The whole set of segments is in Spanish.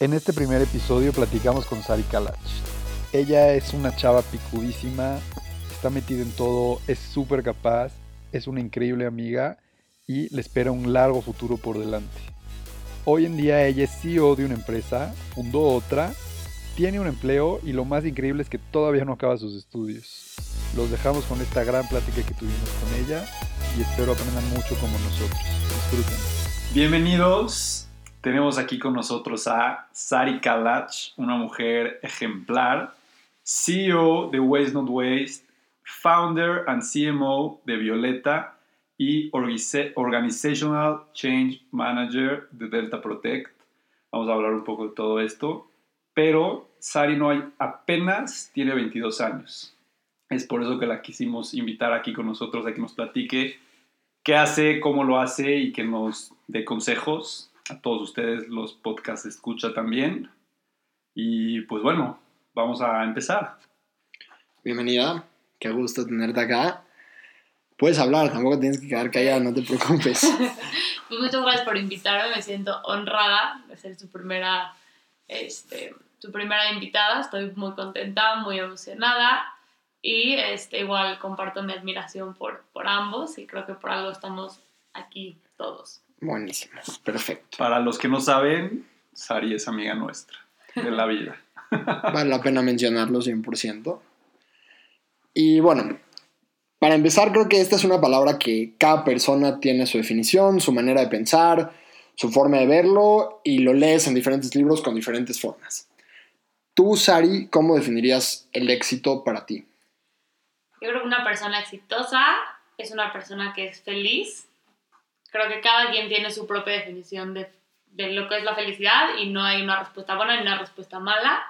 En este primer episodio platicamos con Sari Kalach. Ella es una chava picudísima, está metida en todo, es súper capaz, es una increíble amiga y le espera un largo futuro por delante. Hoy en día ella es CEO de una empresa, fundó otra, tiene un empleo y lo más increíble es que todavía no acaba sus estudios. Los dejamos con esta gran plática que tuvimos con ella y espero aprendan mucho como nosotros. Disfruten. Bienvenidos tenemos aquí con nosotros a Sari Kalach, una mujer ejemplar, CEO de Waste Not Waste, founder and CMO de Violeta y Organizational Change Manager de Delta Protect. Vamos a hablar un poco de todo esto. Pero Sari no hay, apenas tiene 22 años. Es por eso que la quisimos invitar aquí con nosotros a que nos platique qué hace, cómo lo hace y que nos dé consejos a todos ustedes los podcasts escucha también. Y pues bueno, vamos a empezar. Bienvenida, qué gusto tenerte acá. Puedes hablar, tampoco tienes que quedar callada, no te preocupes. pues muchas gracias por invitarme, me siento honrada de ser tu primera, este, tu primera invitada, estoy muy contenta, muy emocionada y este, igual comparto mi admiración por, por ambos y creo que por algo estamos aquí todos. Buenísimo, perfecto. Para los que no saben, Sari es amiga nuestra de la vida. vale la pena mencionarlo 100%. Y bueno, para empezar, creo que esta es una palabra que cada persona tiene su definición, su manera de pensar, su forma de verlo y lo lees en diferentes libros con diferentes formas. Tú, Sari, ¿cómo definirías el éxito para ti? Yo creo que una persona exitosa es una persona que es feliz, creo que cada quien tiene su propia definición de, de, lo que es la felicidad y no hay una respuesta buena ni una respuesta mala,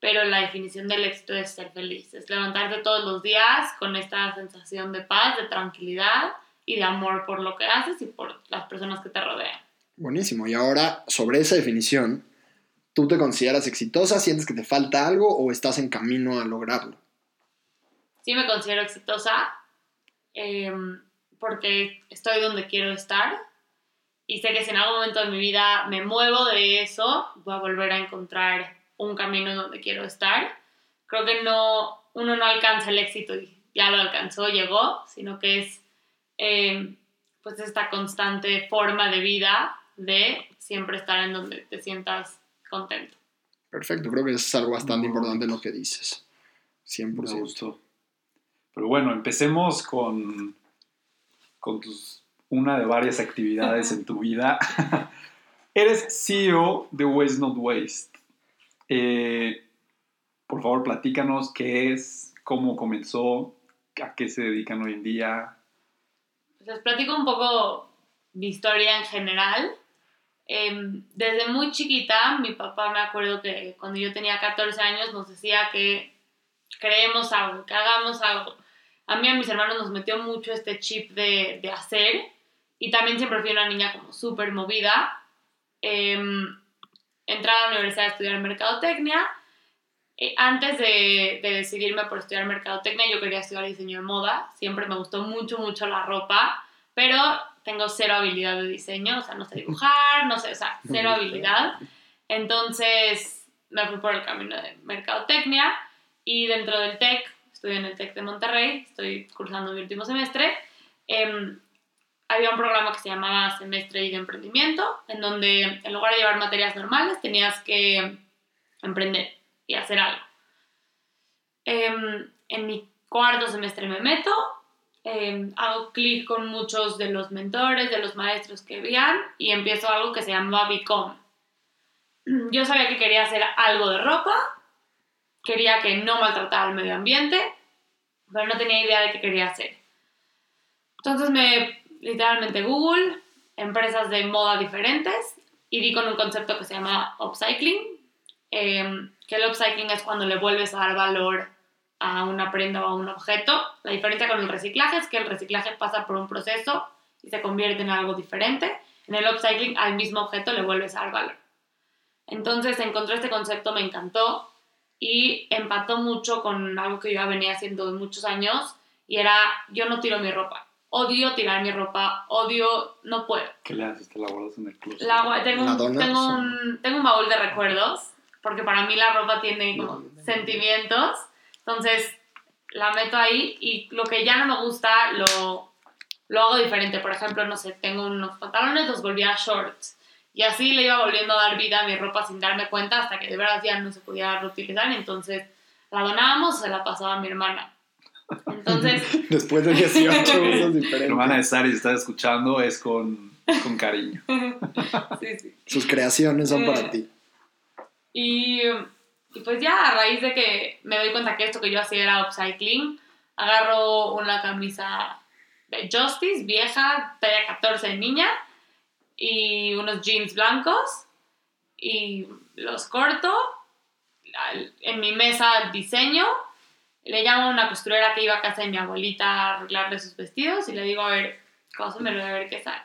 pero la definición del éxito es ser feliz, es levantarte todos los días con esta sensación de paz, de tranquilidad y de amor por lo que haces y por las personas que te rodean. Buenísimo, y ahora sobre esa definición, ¿tú te consideras exitosa? ¿Sientes que te falta algo o estás en camino a lograrlo? Sí me considero exitosa. Eh, porque estoy donde quiero estar y sé que si en algún momento de mi vida me muevo de eso, voy a volver a encontrar un camino donde quiero estar. Creo que no, uno no alcanza el éxito y ya lo alcanzó, llegó, sino que es eh, pues esta constante forma de vida de siempre estar en donde te sientas contento. Perfecto, creo que es algo bastante importante lo que dices. 100%. Pero bueno, empecemos con con tus, una de varias actividades en tu vida. Eres CEO de Waste Not Waste. Eh, por favor, platícanos qué es, cómo comenzó, a qué se dedican hoy en día. Pues les platico un poco mi historia en general. Em, desde muy chiquita, mi papá me acuerdo que cuando yo tenía 14 años nos decía que creemos algo, que hagamos algo a mí y a mis hermanos nos metió mucho este chip de, de hacer y también siempre fui una niña como súper movida. Eh, entré a la universidad a estudiar mercadotecnia. Eh, antes de, de, decidirme por estudiar mercadotecnia, yo quería estudiar diseño de moda. Siempre me gustó mucho, mucho la ropa, pero tengo cero habilidad de diseño, o sea, no sé dibujar, no sé, o sea, cero habilidad. Entonces me fui por el camino de mercadotecnia y dentro del TEC estoy en el TEC de Monterrey, estoy cursando mi último semestre. Eh, había un programa que se llamaba Semestre y de Emprendimiento, en donde en lugar de llevar materias normales tenías que emprender y hacer algo. Eh, en mi cuarto semestre me meto, eh, hago clic con muchos de los mentores, de los maestros que habían y empiezo algo que se llamaba Become. Yo sabía que quería hacer algo de ropa, quería que no maltratara al medio ambiente, pero no tenía idea de qué quería hacer. Entonces me, literalmente Google, empresas de moda diferentes, y di con un concepto que se llama upcycling, em, que el upcycling es cuando le vuelves a dar valor a una prenda o a un objeto. La diferencia con el reciclaje es que el reciclaje pasa por un proceso y se convierte en algo diferente. En el upcycling al mismo objeto le vuelves a dar valor. Entonces encontré este concepto, me encantó, y empató mucho con algo que yo ya venía haciendo de muchos años y era yo no tiro mi ropa. odio tirar mi ropa, odio, no puedo. ¿Qué le haces? ¿Te la guardas en el closet? La tengo, ¿La un, tengo, un, tengo un baúl de recuerdos, porque para mí la ropa tiene como sentimientos, entonces la meto ahí y lo que ya no me gusta lo, lo hago diferente. Por ejemplo, no sé, tengo unos pantalones, los volví a shorts. Y así le iba volviendo a dar vida a mi ropa sin darme cuenta hasta que de verdad ya no se podía reutilizar. Entonces la donábamos o se la pasaba a mi hermana. Entonces, Después de 18 usos Mi diferentes. hermana de Sari, si estás escuchando, es con, con cariño. sí, sí. Sus creaciones son para Eh, ti. Y, y pues ya a raíz de que me doy cuenta que esto que yo hacía era upcycling, agarro una camisa de Justice vieja, talla 14 de niña, y unos jeans blancos, y los corto, en mi mesa diseño, le llamo a una costurera que iba a casa de mi abuelita a arreglarle sus vestidos y le digo, a ver, cósemelo a ver qué sale.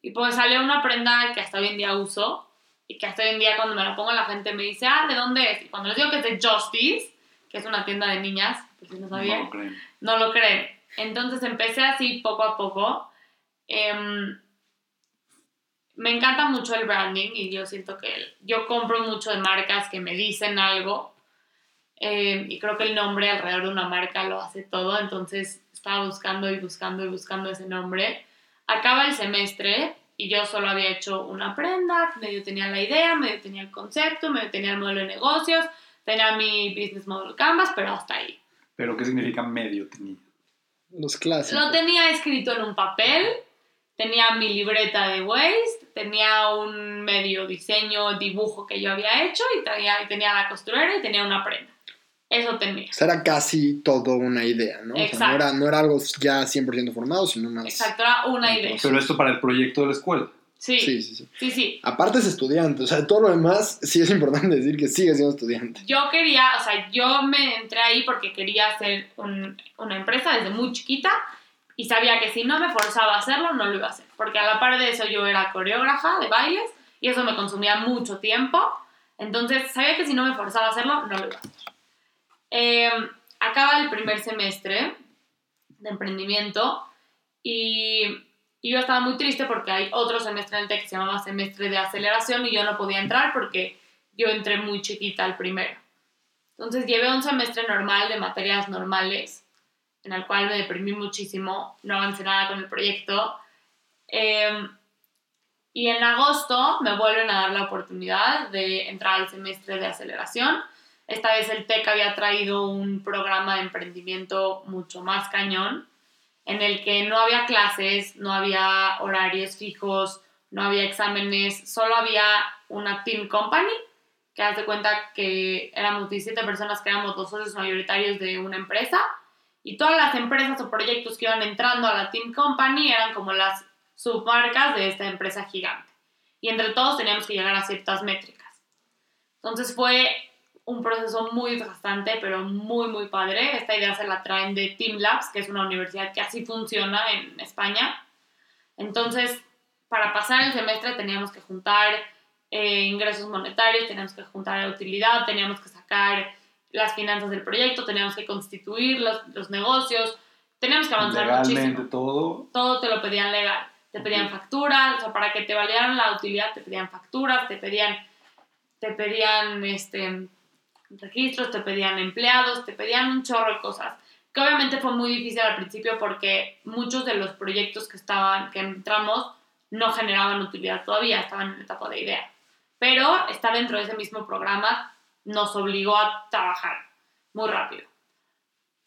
Y pues salió una prenda que hasta hoy en día uso, y que hasta hoy en día cuando me la pongo la gente me dice, ah, ¿de dónde es? Y cuando les digo que es de Justice, que es una tienda de niñas, si no lo creen. no lo creen. Entonces empecé así poco a poco. Em, me encanta mucho el branding y yo siento que yo compro mucho de marcas que me dicen algo em, y creo que el nombre alrededor de una marca lo hace todo. Entonces estaba buscando y buscando y buscando ese nombre. Acaba el semestre y yo solo había hecho una prenda, medio tenía la idea, medio tenía el concepto, medio tenía el modelo de negocios, tenía mi business model canvas, pero hasta ahí. Pero, ¿qué significa medio tenía? Los clásicos. Lo tenía escrito en un papel, tenía mi libreta de waste, tenía un medio diseño, dibujo que yo había hecho y, traía, y tenía la costurera y tenía una prenda. Eso tenía. O sea, era casi todo una idea, ¿no? O sea, no Exacto. era, no era algo ya 100% formado, sino más... Exacto, era una idea. Pero esto para el proyecto de la escuela. Sí, Sí, sí, sí, sí. sí. Aparte es estudiante, o sea, todo lo demás sí es importante decir que sigue siendo estudiante. Yo quería, o sea, yo me entré ahí porque quería hacer un- una empresa desde muy chiquita y sabía que si no me forzaba a hacerlo, no lo iba a hacer. Porque a la par de eso yo era coreógrafa de bailes y eso me consumía mucho tiempo. Entonces sabía que si no me forzaba a hacerlo, no lo iba a hacer. Eh, acaba el primer semestre de emprendimiento y, y yo estaba muy triste porque hay otro semestre en el TEC que se llamaba semestre de aceleración y yo no podía entrar porque yo entré muy chiquita al primero. Entonces llevé un semestre normal de materias normales, en el cual me deprimí muchísimo, no avancé nada con el proyecto. Eh, y en agosto me vuelven a dar la oportunidad de entrar al semestre de aceleración. Esta vez el TEC había traído un programa de emprendimiento mucho más cañón, en el que no había clases, no había horarios fijos, no había exámenes, solo había una team company, que haz de cuenta que éramos 17 personas que éramos los socios mayoritarios de una empresa, y todas las empresas o proyectos que iban entrando a la team company eran como las submarcas de esta empresa gigante. Y entre todos teníamos que llegar a ciertas métricas. Entonces fue un proceso muy desgastante, pero muy, muy padre. Esta idea se la traen de Team Labs, que es una universidad que así funciona en España. Entonces, para pasar el semestre teníamos que juntar eh, ingresos monetarios, teníamos que juntar utilidad, teníamos que sacar las finanzas del proyecto, teníamos que constituir los, los negocios, teníamos que avanzar Legalmente muchísimo todo. todo te lo pedían legal. Te pedían facturas, o sea, para que te validaran la utilidad, te pedían facturas, te pedían, te pedían este, registros, te pedían empleados, te pedían un chorro de cosas. Que obviamente fue muy difícil al principio porque muchos de los proyectos que estaban, que entramos, no generaban utilidad todavía, estaban en etapa de idea. Pero estar dentro de ese mismo programa nos obligó a trabajar muy rápido.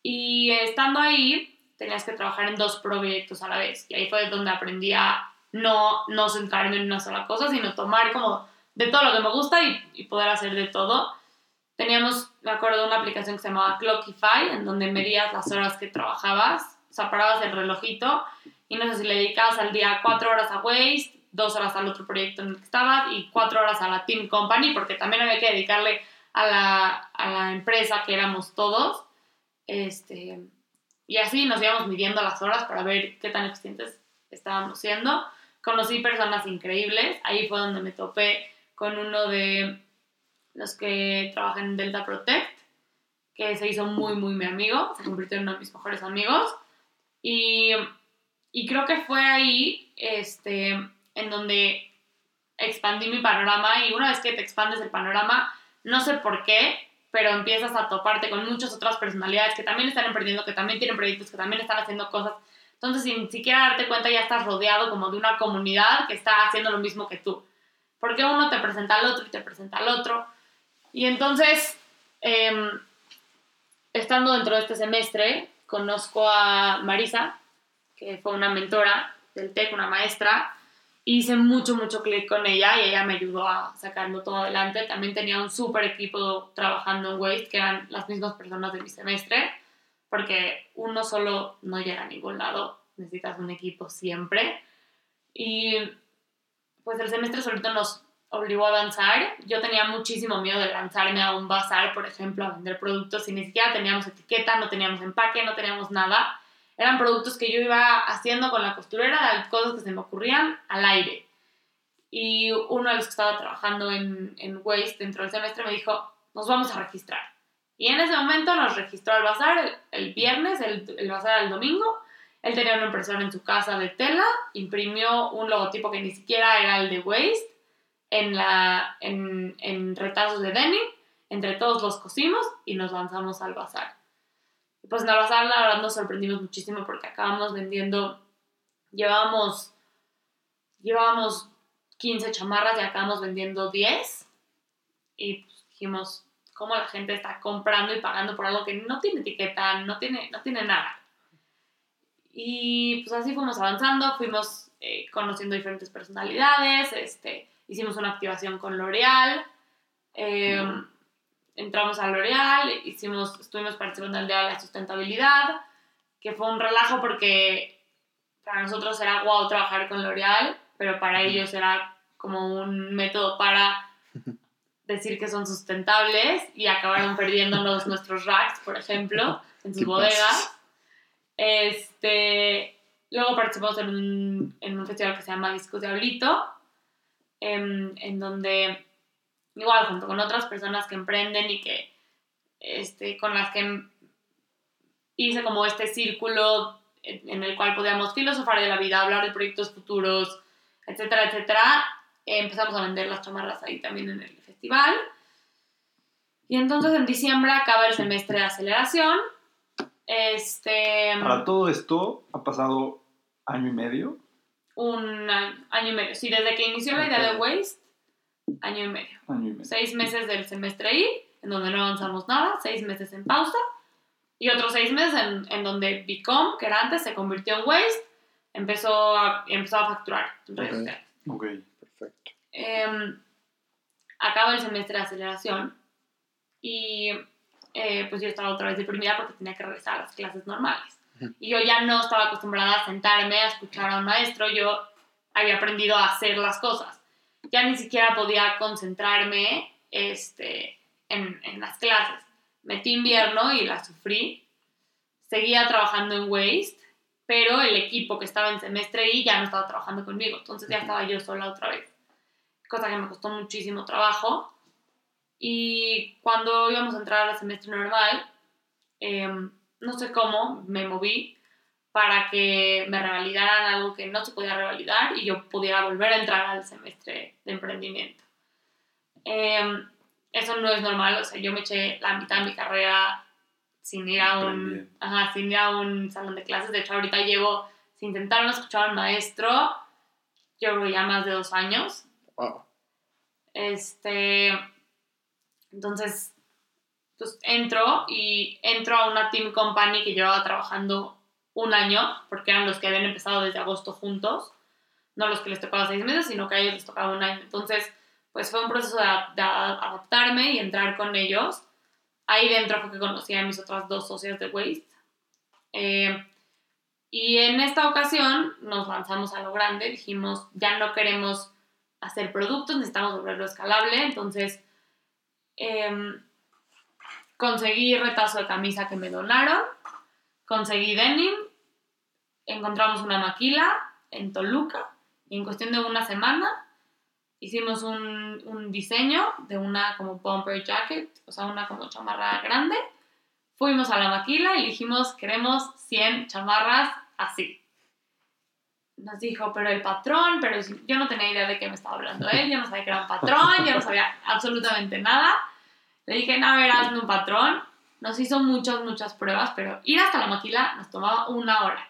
Y estando ahí, tenías que trabajar en dos proyectos a la vez. Y ahí fue donde aprendí a no, no centrarme en una sola cosa, sino tomar como de todo lo que me gusta y, poder hacer de todo. Teníamos, me acuerdo, una aplicación que se llamaba Clockify, en donde medías las horas que trabajabas, o sea, el relojito y no sé si le dedicabas al día cuatro horas a Waste, dos horas al otro proyecto en el que estabas y cuatro horas a la Team Company, porque también había que dedicarle a la, a la empresa que éramos todos. Este, y así nos íbamos midiendo las horas para ver qué tan eficientes estábamos siendo. Conocí personas increíbles. Ahí fue donde me topé con uno de los que trabajan en Delta Protect, que se hizo muy, muy mi amigo. Se convirtió en uno de mis mejores amigos. Y Y creo que fue ahí este, en donde expandí mi panorama y una vez que te expandes el panorama, no sé por qué, pero empiezas a toparte con muchas otras personalidades que también están emprendiendo, que también tienen proyectos, que también están haciendo cosas. Entonces, sin siquiera darte cuenta, ya estás rodeado como de una comunidad que está haciendo lo mismo que tú. Porque uno te presenta al otro y te presenta al otro. Y entonces, em, estando dentro de este semestre, conozco a Marisa, que fue una mentora del TEC, una maestra, hice mucho, mucho clic con ella y ella me ayudó a sacarlo todo adelante. También tenía un súper equipo trabajando en Waste, que eran las mismas personas de mi semestre, porque uno solo no llega a ningún lado, necesitas un equipo siempre. Y pues el semestre solito nos obligó a avanzar. Yo tenía muchísimo miedo de lanzarme a un bazar, por ejemplo, a vender productos y ni siquiera teníamos etiqueta, no teníamos empaque, no teníamos nada. Eran productos que yo iba haciendo con la costurera, cosas que se me ocurrían al aire. Y uno de los que estaba trabajando en, en Waste dentro del semestre me dijo, nos vamos a registrar. Y en ese momento nos registró al bazar el, viernes, el, el bazar el domingo. Él tenía una impresora en su casa de tela, imprimió un logotipo que ni siquiera era el de Waste en, la, en, en retazos de denim, entre todos los cosimos y nos lanzamos al bazar. Pues el bazar la verdad nos sorprendimos muchísimo porque acabamos vendiendo, llevábamos, llevábamos 15 chamarras y acabamos vendiendo 10 y pues dijimos, ¿cómo la gente está comprando y pagando por algo que no tiene etiqueta, no tiene, no tiene nada? Y pues así fuimos avanzando, fuimos eh, conociendo diferentes personalidades, este, hicimos una activación con L'Oreal, eh, entramos a L'Oreal, hicimos, estuvimos participando en el Día de la Sustentabilidad, que fue un relajo porque para nosotros era guau trabajar con L'Oreal, pero para ellos era como un método para decir que son sustentables y acabaron perdiéndonos nuestros racks, por ejemplo, en sus bodegas. Este, luego participamos en un, en un festival que se llama Discos Diablito, en, en donde, igual, junto con otras personas que emprenden y que, este, con las que hice como este círculo en el cual podíamos filosofar de la vida, hablar de proyectos futuros, etcétera, etcétera, empezamos a vender las chamarras ahí también en el festival. Y entonces en diciembre acaba el semestre de aceleración. Este. Para todo esto ha pasado año y medio. Un año y medio. Sí, desde que inició la idea de Waste, año y medio. Año y medio. Seis meses del semestre ahí, en donde no avanzamos nada, seis meses en pausa, y otros seis meses en, en donde Bicom, que era antes, se convirtió en Waste, empezó a, empezó a facturar en redes Ok. sociales. Ok. Perfecto. Acaba el semestre de aceleración y eh, pues yo estaba otra vez deprimida porque tenía que regresar a las clases normales. Y yo ya no estaba acostumbrada a sentarme a escuchar a un maestro, yo había aprendido a hacer las cosas. Ya ni siquiera podía concentrarme este, en, en las clases. Metí invierno y la sufrí. Seguía trabajando en Waste, pero el equipo que estaba en semestre y ya no estaba trabajando conmigo. Entonces ya estaba yo sola otra vez cosa que me costó muchísimo trabajo. Y cuando íbamos a entrar al semestre normal, em, no sé cómo, me moví para que me revalidaran algo que no se podía revalidar y yo pudiera volver a entrar al semestre de emprendimiento. Em, eso no es normal, o sea, yo me eché la mitad de mi carrera sin ir a un, ajá, sin ir a un salón de clases. De hecho, ahorita llevo sin intentar escuchar al maestro, yo creo ya más de dos años. Wow. Este, entonces, pues entro y entro a una team company que llevaba trabajando un año, porque eran los que habían empezado desde agosto juntos, no los que les tocaba seis meses, sino que a ellos les tocaba un año. Entonces, pues fue un proceso de, de adaptarme y entrar con ellos. Ahí dentro fue que conocí a mis otras dos socias de Waste. Eh, y en esta ocasión nos lanzamos a lo grande, dijimos, ya no queremos hacer productos, necesitamos volverlo escalable, entonces em, conseguí retazo de camisa que me donaron, conseguí denim, encontramos una maquila en Toluca y en cuestión de una semana hicimos un, un diseño de una como bumper jacket, o sea, una como chamarra grande. Fuimos a la maquila y dijimos, queremos 100 chamarras así. nos dijo, pero el patrón, pero yo no tenía idea de qué me estaba hablando él, yo no sabía que era un patrón, yo no sabía absolutamente nada. Le dije, no, ver, hazme un patrón. Nos hizo muchas, muchas pruebas, pero ir hasta la maquila nos tomaba una hora.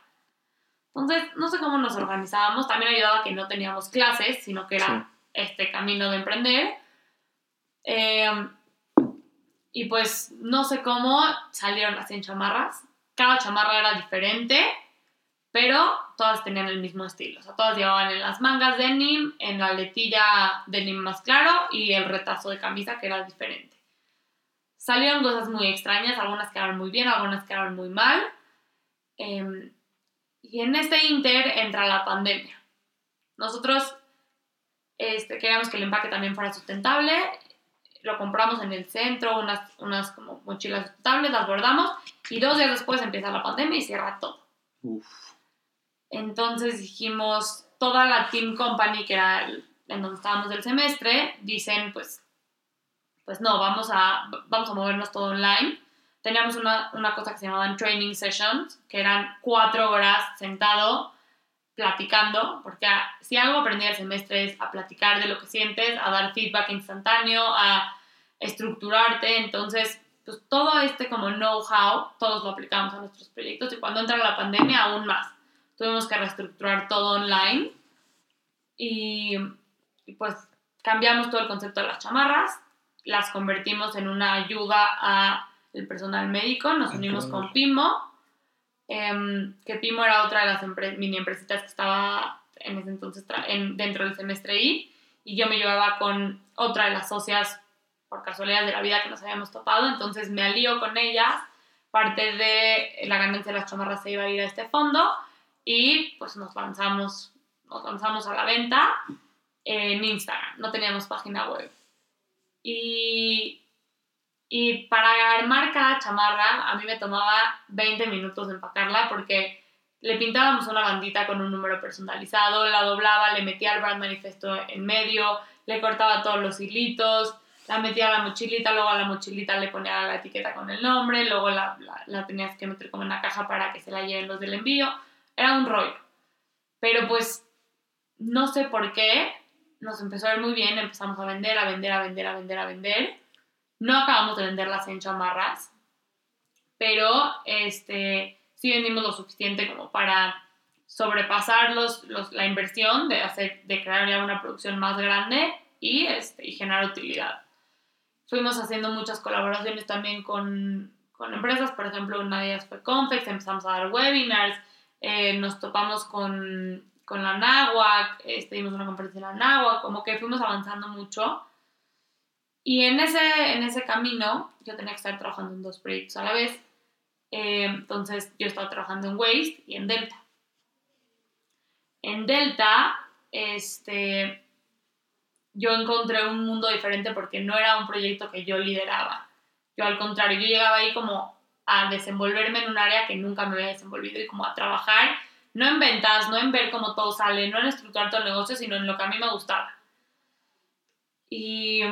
Entonces, no sé cómo nos organizábamos. También ayudaba que no teníamos clases, sino que era Sí. este camino de emprender. Eh, y pues, no sé cómo salieron las 100 chamarras. Cada chamarra era diferente, pero todas tenían el mismo estilo. O sea, todas llevaban en las mangas denim, en la letilla denim más claro y el retazo de camisa que era diferente. Salieron cosas muy extrañas, algunas quedaron muy bien, algunas quedaron muy mal. Em, y en este inter entra la pandemia. Nosotros este, queríamos que el empaque también fuera sustentable. Lo compramos en el centro, unas, unas como mochilas sustentables, las bordamos y dos días después empieza la pandemia y cierra todo. Uf. Entonces dijimos, toda la team company, que era el- en donde estábamos del semestre, dicen, pues, pues no, vamos a, vamos a movernos todo online. Teníamos una, una cosa que se llamaban training sessions, que eran cuatro horas sentado platicando, porque si algo aprendí el semestre es a platicar de lo que sientes, a dar feedback instantáneo, a estructurarte, entonces, pues todo este como know-how, todos lo aplicamos a nuestros proyectos y cuando entra la pandemia aún más. Tuvimos que reestructurar todo online y, y, pues cambiamos todo el concepto de las chamarras, las convertimos en una ayuda a el personal médico, nos unimos con Pimo, em, que Pimo era otra de las empre- mini empresitas que estaba en ese entonces en- dentro del semestre I, y yo me llevaba con otra de las socias por casualidad de la vida que nos habíamos topado, entonces me alío con ellas, parte de la ganancia de las chamarras se iba a ir a este fondo, y pues nos lanzamos, nos lanzamos a la venta en Instagram, no teníamos página web. Y, y para armar cada chamarra, a mí me tomaba 20 minutos empacarla porque le pintábamos una bandita con un número personalizado, la doblaba, le metía el brand manifesto en medio, le cortaba todos los hilitos, la metía a la mochilita, luego a la mochilita le ponía la etiqueta con el nombre, luego la, la, la tenías que meter como en una caja para que se la lleven los del envío. Era un rollo. Pero pues no sé por qué, nos empezó a ir muy bien, empezamos a vender, a vender, a vender, a vender, a vender. No acabamos de venderlas en chamarras, pero este, sí vendimos lo suficiente como para sobrepasar los, los- la inversión de, hacer, de crear ya una producción más grande y, este, y generar utilidad. Fuimos haciendo muchas colaboraciones también con, con empresas, por ejemplo, una de ellas fue Confex, empezamos a dar webinars, eh, nos topamos con, con la NAWAC, este, dimos una conferencia en la NAWAC, como que fuimos avanzando mucho. Y en ese, en ese camino yo tenía que estar trabajando en dos proyectos a la vez. Eh, entonces yo estaba trabajando en Waste y en Delta. En Delta, este, yo encontré un mundo diferente porque no era un proyecto que yo lideraba. Yo al contrario, yo llegaba ahí como a desenvolverme en un área que nunca me había desenvolvido y como a trabajar, no en ventas, no en ver cómo todo sale, no en estructurar todo el negocio, sino en lo que a mí me gustaba. Y,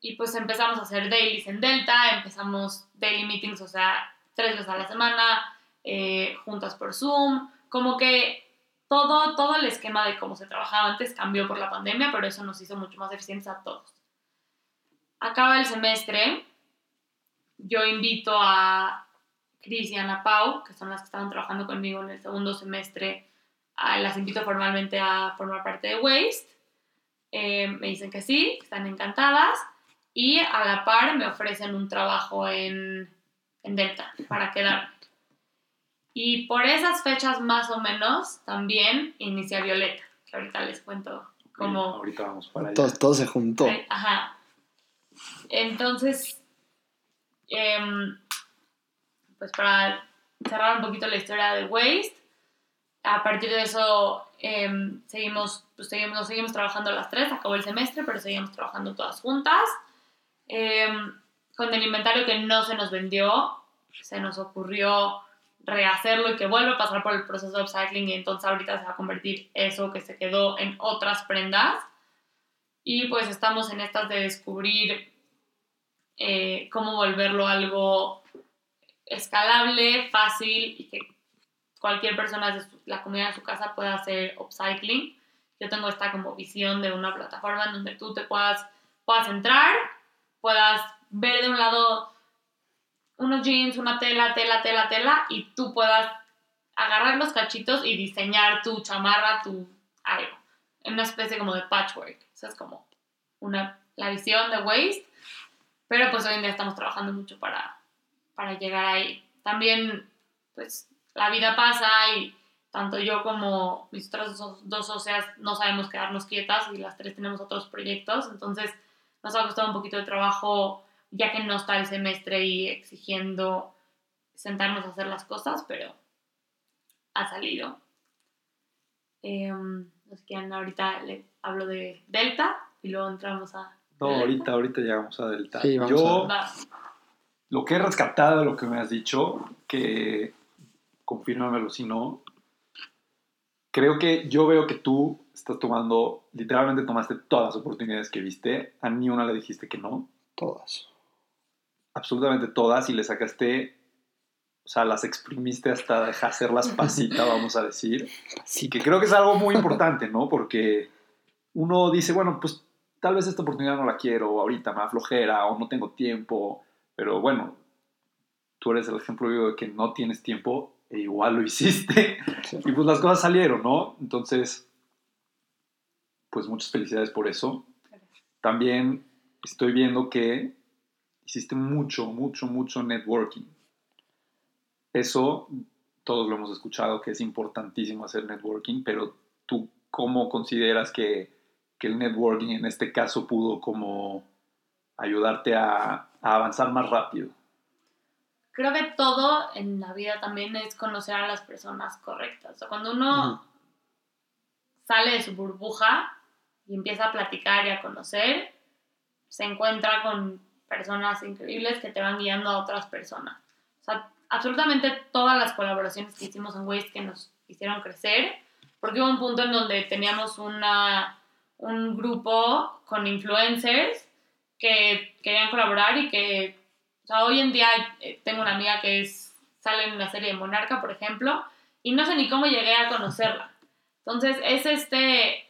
y pues empezamos a hacer dailies en Delta, empezamos daily meetings, o sea, tres veces a la semana, eh, juntas por Zoom, como que todo, todo el esquema de cómo se trabajaba antes cambió por la pandemia, pero eso nos hizo mucho más eficientes a todos. Acaba el semestre, yo invito a Cris y Ana Pau, que son las que estaban trabajando conmigo en el segundo semestre, a- las invito formalmente a formar parte de Waste. Eh, me dicen que sí, que están encantadas, y a la par me ofrecen un trabajo en, en Delta para quedarme. Y por esas fechas más o menos también inicia Violeta, que ahorita les cuento cómo... Ahorita vamos para allá. Todo, todo se juntó. Eh, Ajá. Entonces, em, pues para cerrar un poquito la historia de Waste, a partir de eso em, seguimos, pues seguimos, nos seguimos trabajando las tres, acabó el semestre, pero seguimos trabajando todas juntas. Em, con el inventario que no se nos vendió, se nos ocurrió rehacerlo y que vuelva a pasar por el proceso de upcycling y entonces ahorita se va a convertir eso que se quedó en otras prendas. Y pues estamos en estas de descubrir eh, cómo volverlo algo escalable, fácil y que cualquier persona de su- la comunidad de su casa pueda hacer upcycling. Yo tengo esta como visión de una plataforma en donde tú te puedas, puedas entrar, puedas ver de un lado unos jeans, una tela, tela, tela, tela, y tú puedas agarrar los cachitos y diseñar tu chamarra, tu algo, en una especie como de patchwork. Esa es como una, la visión de Waste, pero pues hoy en día estamos trabajando mucho para, para llegar ahí. También, pues la vida pasa y tanto yo como mis otras dos, dos socias no sabemos quedarnos quietas y las tres tenemos otros proyectos, entonces nos ha costado un poquito de trabajo ya que no está el semestre y exigiendo sentarnos a hacer las cosas, pero ha salido. Quién, ahorita le hablo de Delta y luego entramos a... No, ahorita, ahorita llegamos a Delta. Sí, vamos Yo, a- lo que he rescatado de lo que me has dicho, que confírmamelo si no, creo que yo veo que tú estás tomando, literalmente tomaste todas las oportunidades que viste, a ni una le dijiste que no, Todas. absolutamente todas, y le sacaste, o sea, las exprimiste hasta dejar hacerlas pasita, vamos a decir. Y que creo que es algo muy importante, ¿no? Porque uno dice, bueno, pues tal vez esta oportunidad no la quiero, ahorita me da flojera, o no tengo tiempo, pero bueno, tú eres el ejemplo vivo de que no tienes tiempo e igual lo hiciste, Sí. y pues las cosas salieron, ¿no? Entonces, pues muchas felicidades por eso. También estoy viendo que hiciste mucho, mucho, mucho networking. Eso todos lo hemos escuchado que es importantísimo hacer networking, pero tú cómo consideras que, que el networking en este caso pudo como ayudarte a, a avanzar más rápido? Creo que todo en la vida también es conocer a las personas correctas. O sea, cuando uno sale de su burbuja y empieza a platicar y a conocer, se encuentra con personas increíbles que te van guiando a otras personas. O sea, absolutamente todas las colaboraciones que hicimos en Waste que nos hicieron crecer, porque hubo un punto en donde teníamos una, un grupo con influencers que querían colaborar y que, o sea, hoy en día eh, tengo una amiga que es, sale en la serie de Monarca, por ejemplo, y no sé ni cómo llegué a conocerla. Entonces, es este,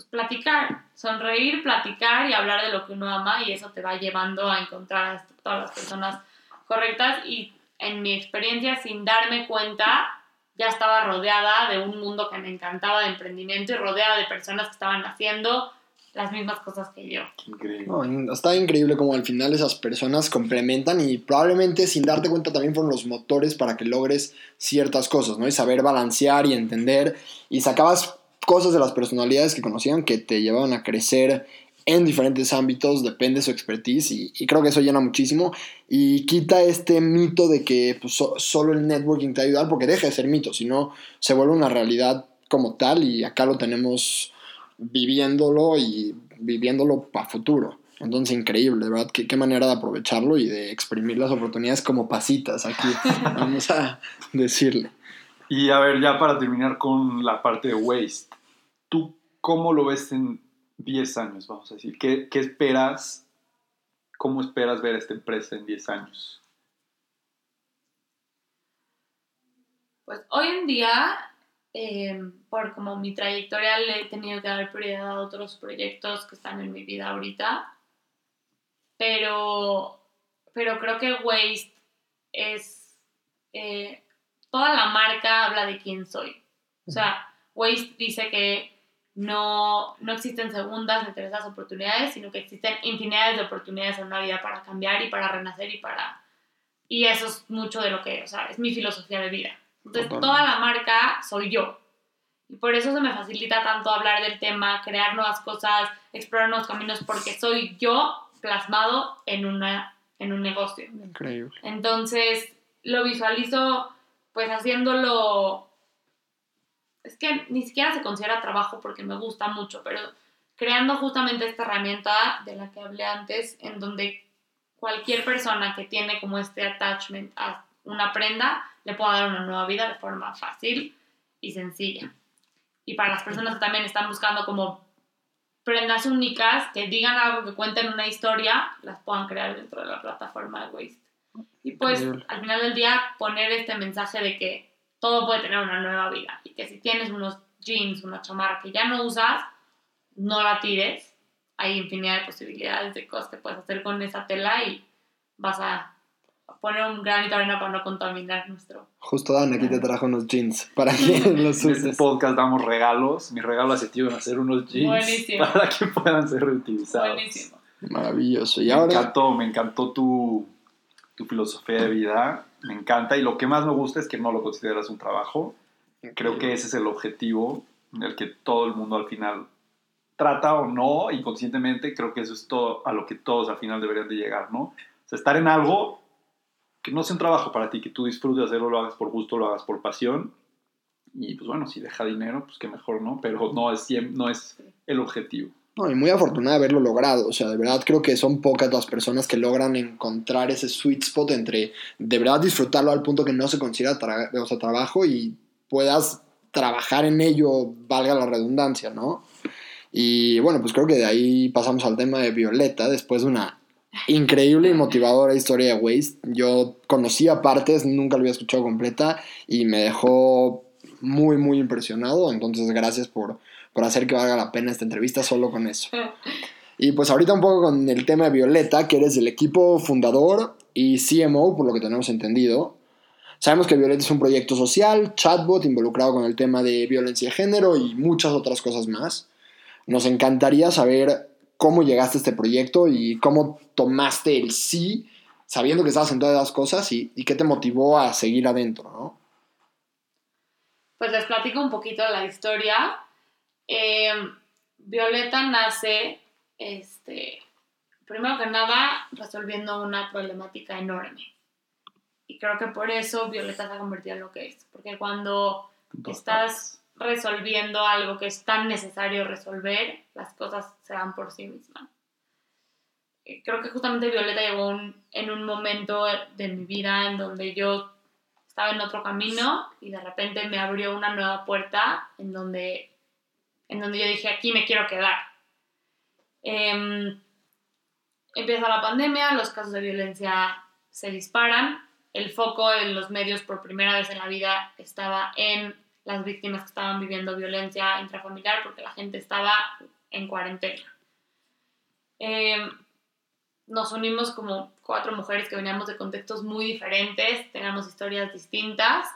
pues platicar, sonreír, platicar y hablar de lo que uno ama y eso te va llevando a encontrar a todas las personas correctas y en mi experiencia, sin darme cuenta, ya estaba rodeada de un mundo que me encantaba de emprendimiento y rodeada de personas que estaban haciendo las mismas cosas que yo. Increíble. No, está increíble como al final esas personas complementan y probablemente sin darte cuenta también fueron los motores para que logres ciertas cosas, ¿no? Y saber balancear y entender y sacabas cosas de las personalidades que conocían que te llevaban a crecer en diferentes ámbitos, depende de su expertise y, creo que eso llena muchísimo y quita este mito de que pues, so- solo el networking te va a ayudar porque deja de ser mito, sino se vuelve una realidad como tal y acá lo tenemos viviéndolo y viviéndolo para futuro. Entonces, increíble, ¿verdad? ¿Qué, qué manera de aprovecharlo y de exprimir las oportunidades como pasitas aquí. Vamos a decirle. Y a ver, ya para terminar con la parte de Waste, ¿tú cómo lo ves en 10 años, vamos a decir? ¿Qué, esperas? ¿Cómo esperas ver esta empresa en 10 años? Pues hoy en día, eh, por como mi trayectoria, le he tenido que dar prioridad a otros proyectos que están en mi vida ahorita. Pero, pero creo que Waste es. eh, toda la marca habla de quién soy. O sea, Waste dice que no, no existen segundas ni terceras oportunidades, sino que existen infinidades de oportunidades en una vida para cambiar y para renacer y para. Y eso es mucho de lo que, o sea, es mi filosofía de vida. Entonces, toda la marca soy yo. Y por eso se me facilita tanto hablar del tema, crear nuevas cosas, explorar nuevos caminos, porque soy yo plasmado en, una, en un negocio. Increíble. Entonces, lo visualizo pues haciéndolo... Es que ni siquiera se considera trabajo porque me gusta mucho, pero creando justamente esta herramienta de la que hablé antes, en donde cualquier persona que tiene como este attachment a una prenda le pueda dar una nueva vida de forma fácil y sencilla. Y para las personas que también están buscando como prendas únicas, que digan algo, que cuenten una historia, las puedan crear dentro de la plataforma de Waste. Y pues Increíble. al final del día poner este mensaje de que todo puede tener una nueva vida y que si tienes unos jeans, una chamarra que ya no usas, no la tires. Hay infinidad de posibilidades de cosas que puedes hacer con esa tela y vas a poner un granito de arena para no contaminar nuestro. Justo Dan aquí te trajo unos jeans para que los En este uses. podcast damos regalos. Mi regalo hace tío van a ser unos jeans Buenísimo. para que puedan ser reutilizados. Buenísimo. Maravilloso. Y Me ahora, encantó, me encantó tu, tu filosofía de vida. Me encanta. Y lo que más me gusta es que no lo consideras un trabajo. Creo que ese es el objetivo en el que todo el mundo al final trata o no, inconscientemente, creo que eso es todo a lo que todos al final deberían de llegar, ¿no? O sea, estar en algo que no sea un trabajo para ti, que tú disfrutes hacerlo, lo hagas por gusto, lo hagas por pasión. Y pues bueno, si deja dinero, pues que mejor, ¿no? Pero no es, no es el objetivo. Y muy afortunada de haberlo logrado. O sea, de verdad creo que son pocas las personas que logran encontrar ese sweet spot entre de verdad disfrutarlo al punto que no se considera sea, trabajo y puedas trabajar en ello, valga la redundancia, ¿no? Y bueno, pues creo que de ahí pasamos al tema de Violeta, después de una increíble y motivadora historia de Waste. Yo conocía partes, nunca lo había escuchado completa y me dejó muy, muy impresionado. Entonces, gracias por, por hacer que valga la pena esta entrevista solo con eso. Y pues ahorita un poco con el tema de Violeta, que eres del equipo fundador y CMO, por lo que tenemos entendido. Sabemos que Violeta es un proyecto social, chatbot involucrado con el tema de violencia de género y muchas otras cosas más. Nos encantaría saber cómo llegaste a este proyecto y cómo tomaste el sí, sabiendo que estabas en todas las cosas y, y qué te motivó a seguir adentro, ¿no? Pues les platico un poquito de la historia. Eh, Violeta nace, este, primero que nada, resolviendo una problemática enorme. Y creo que por eso Violeta se ha convertido en lo que es. Porque cuando estás resolviendo algo que es tan necesario resolver, las cosas se dan por sí mismas. Eh, Creo que justamente Violeta llegó un- en un momento de mi vida en donde yo estaba en otro camino y de repente me abrió una nueva puerta en donde, en donde yo dije, aquí me quiero quedar. Em, empieza la pandemia, los casos de violencia se disparan, el foco en los medios por primera vez en la vida estaba en las víctimas que estaban viviendo violencia intrafamiliar porque la gente estaba en cuarentena. Em, nos unimos como cuatro mujeres que veníamos de contextos muy diferentes, teníamos historias distintas,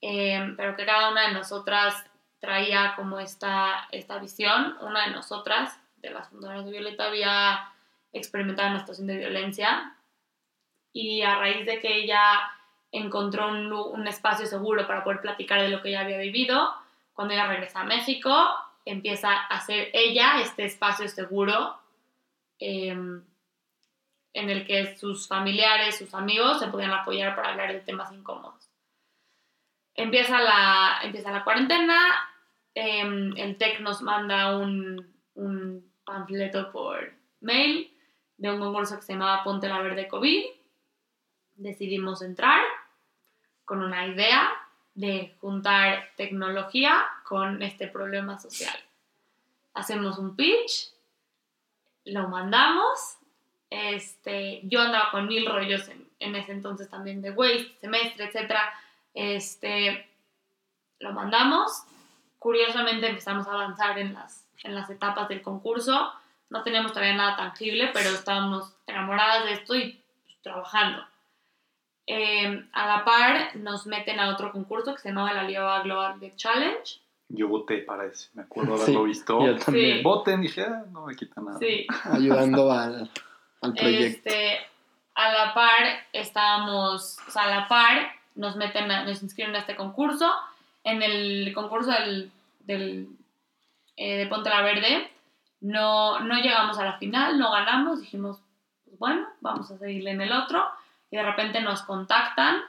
em, pero que cada una de nosotras traía como esta, esta visión. Una de nosotras, de las fundadoras de Violeta, había experimentado una situación de violencia y a raíz de que ella encontró un, un espacio seguro para poder platicar de lo que ella había vivido, cuando ella regresa a México, empieza a hacer ella este espacio seguro em, en el que sus familiares, sus amigos se podían apoyar para hablar de temas incómodos. Empieza la, empieza la cuarentena, em, el TEC nos manda un, un panfleto por mail de un concurso que se llamaba Ponte la Verde COVID. Decidimos entrar con una idea de juntar tecnología con este problema social. Hacemos un pitch, lo mandamos este, yo andaba con mil rollos en, en ese entonces también de Waste, semestre, etc. Este, lo mandamos. Curiosamente empezamos a avanzar en las, en las etapas del concurso. No teníamos todavía nada tangible, pero estábamos enamoradas de esto y pues, trabajando. Eh, a la par nos meten a otro concurso que se llamaba la Alibaba Global Big Challenge. Yo voté para ese, me acuerdo Sí, haberlo visto. yo también. Sí. Voten, dije, "Ah, no me quita nada. Sí. Ayudando al, al proyecto. Este, a la par estábamos, o sea, a la par nos meten, a- nos inscriben a este concurso. En el concurso del, del, eh, de Ponte la Verde no, no llegamos a la final, no ganamos, dijimos, pues bueno, vamos a seguirle en el otro. Y de repente nos contactan,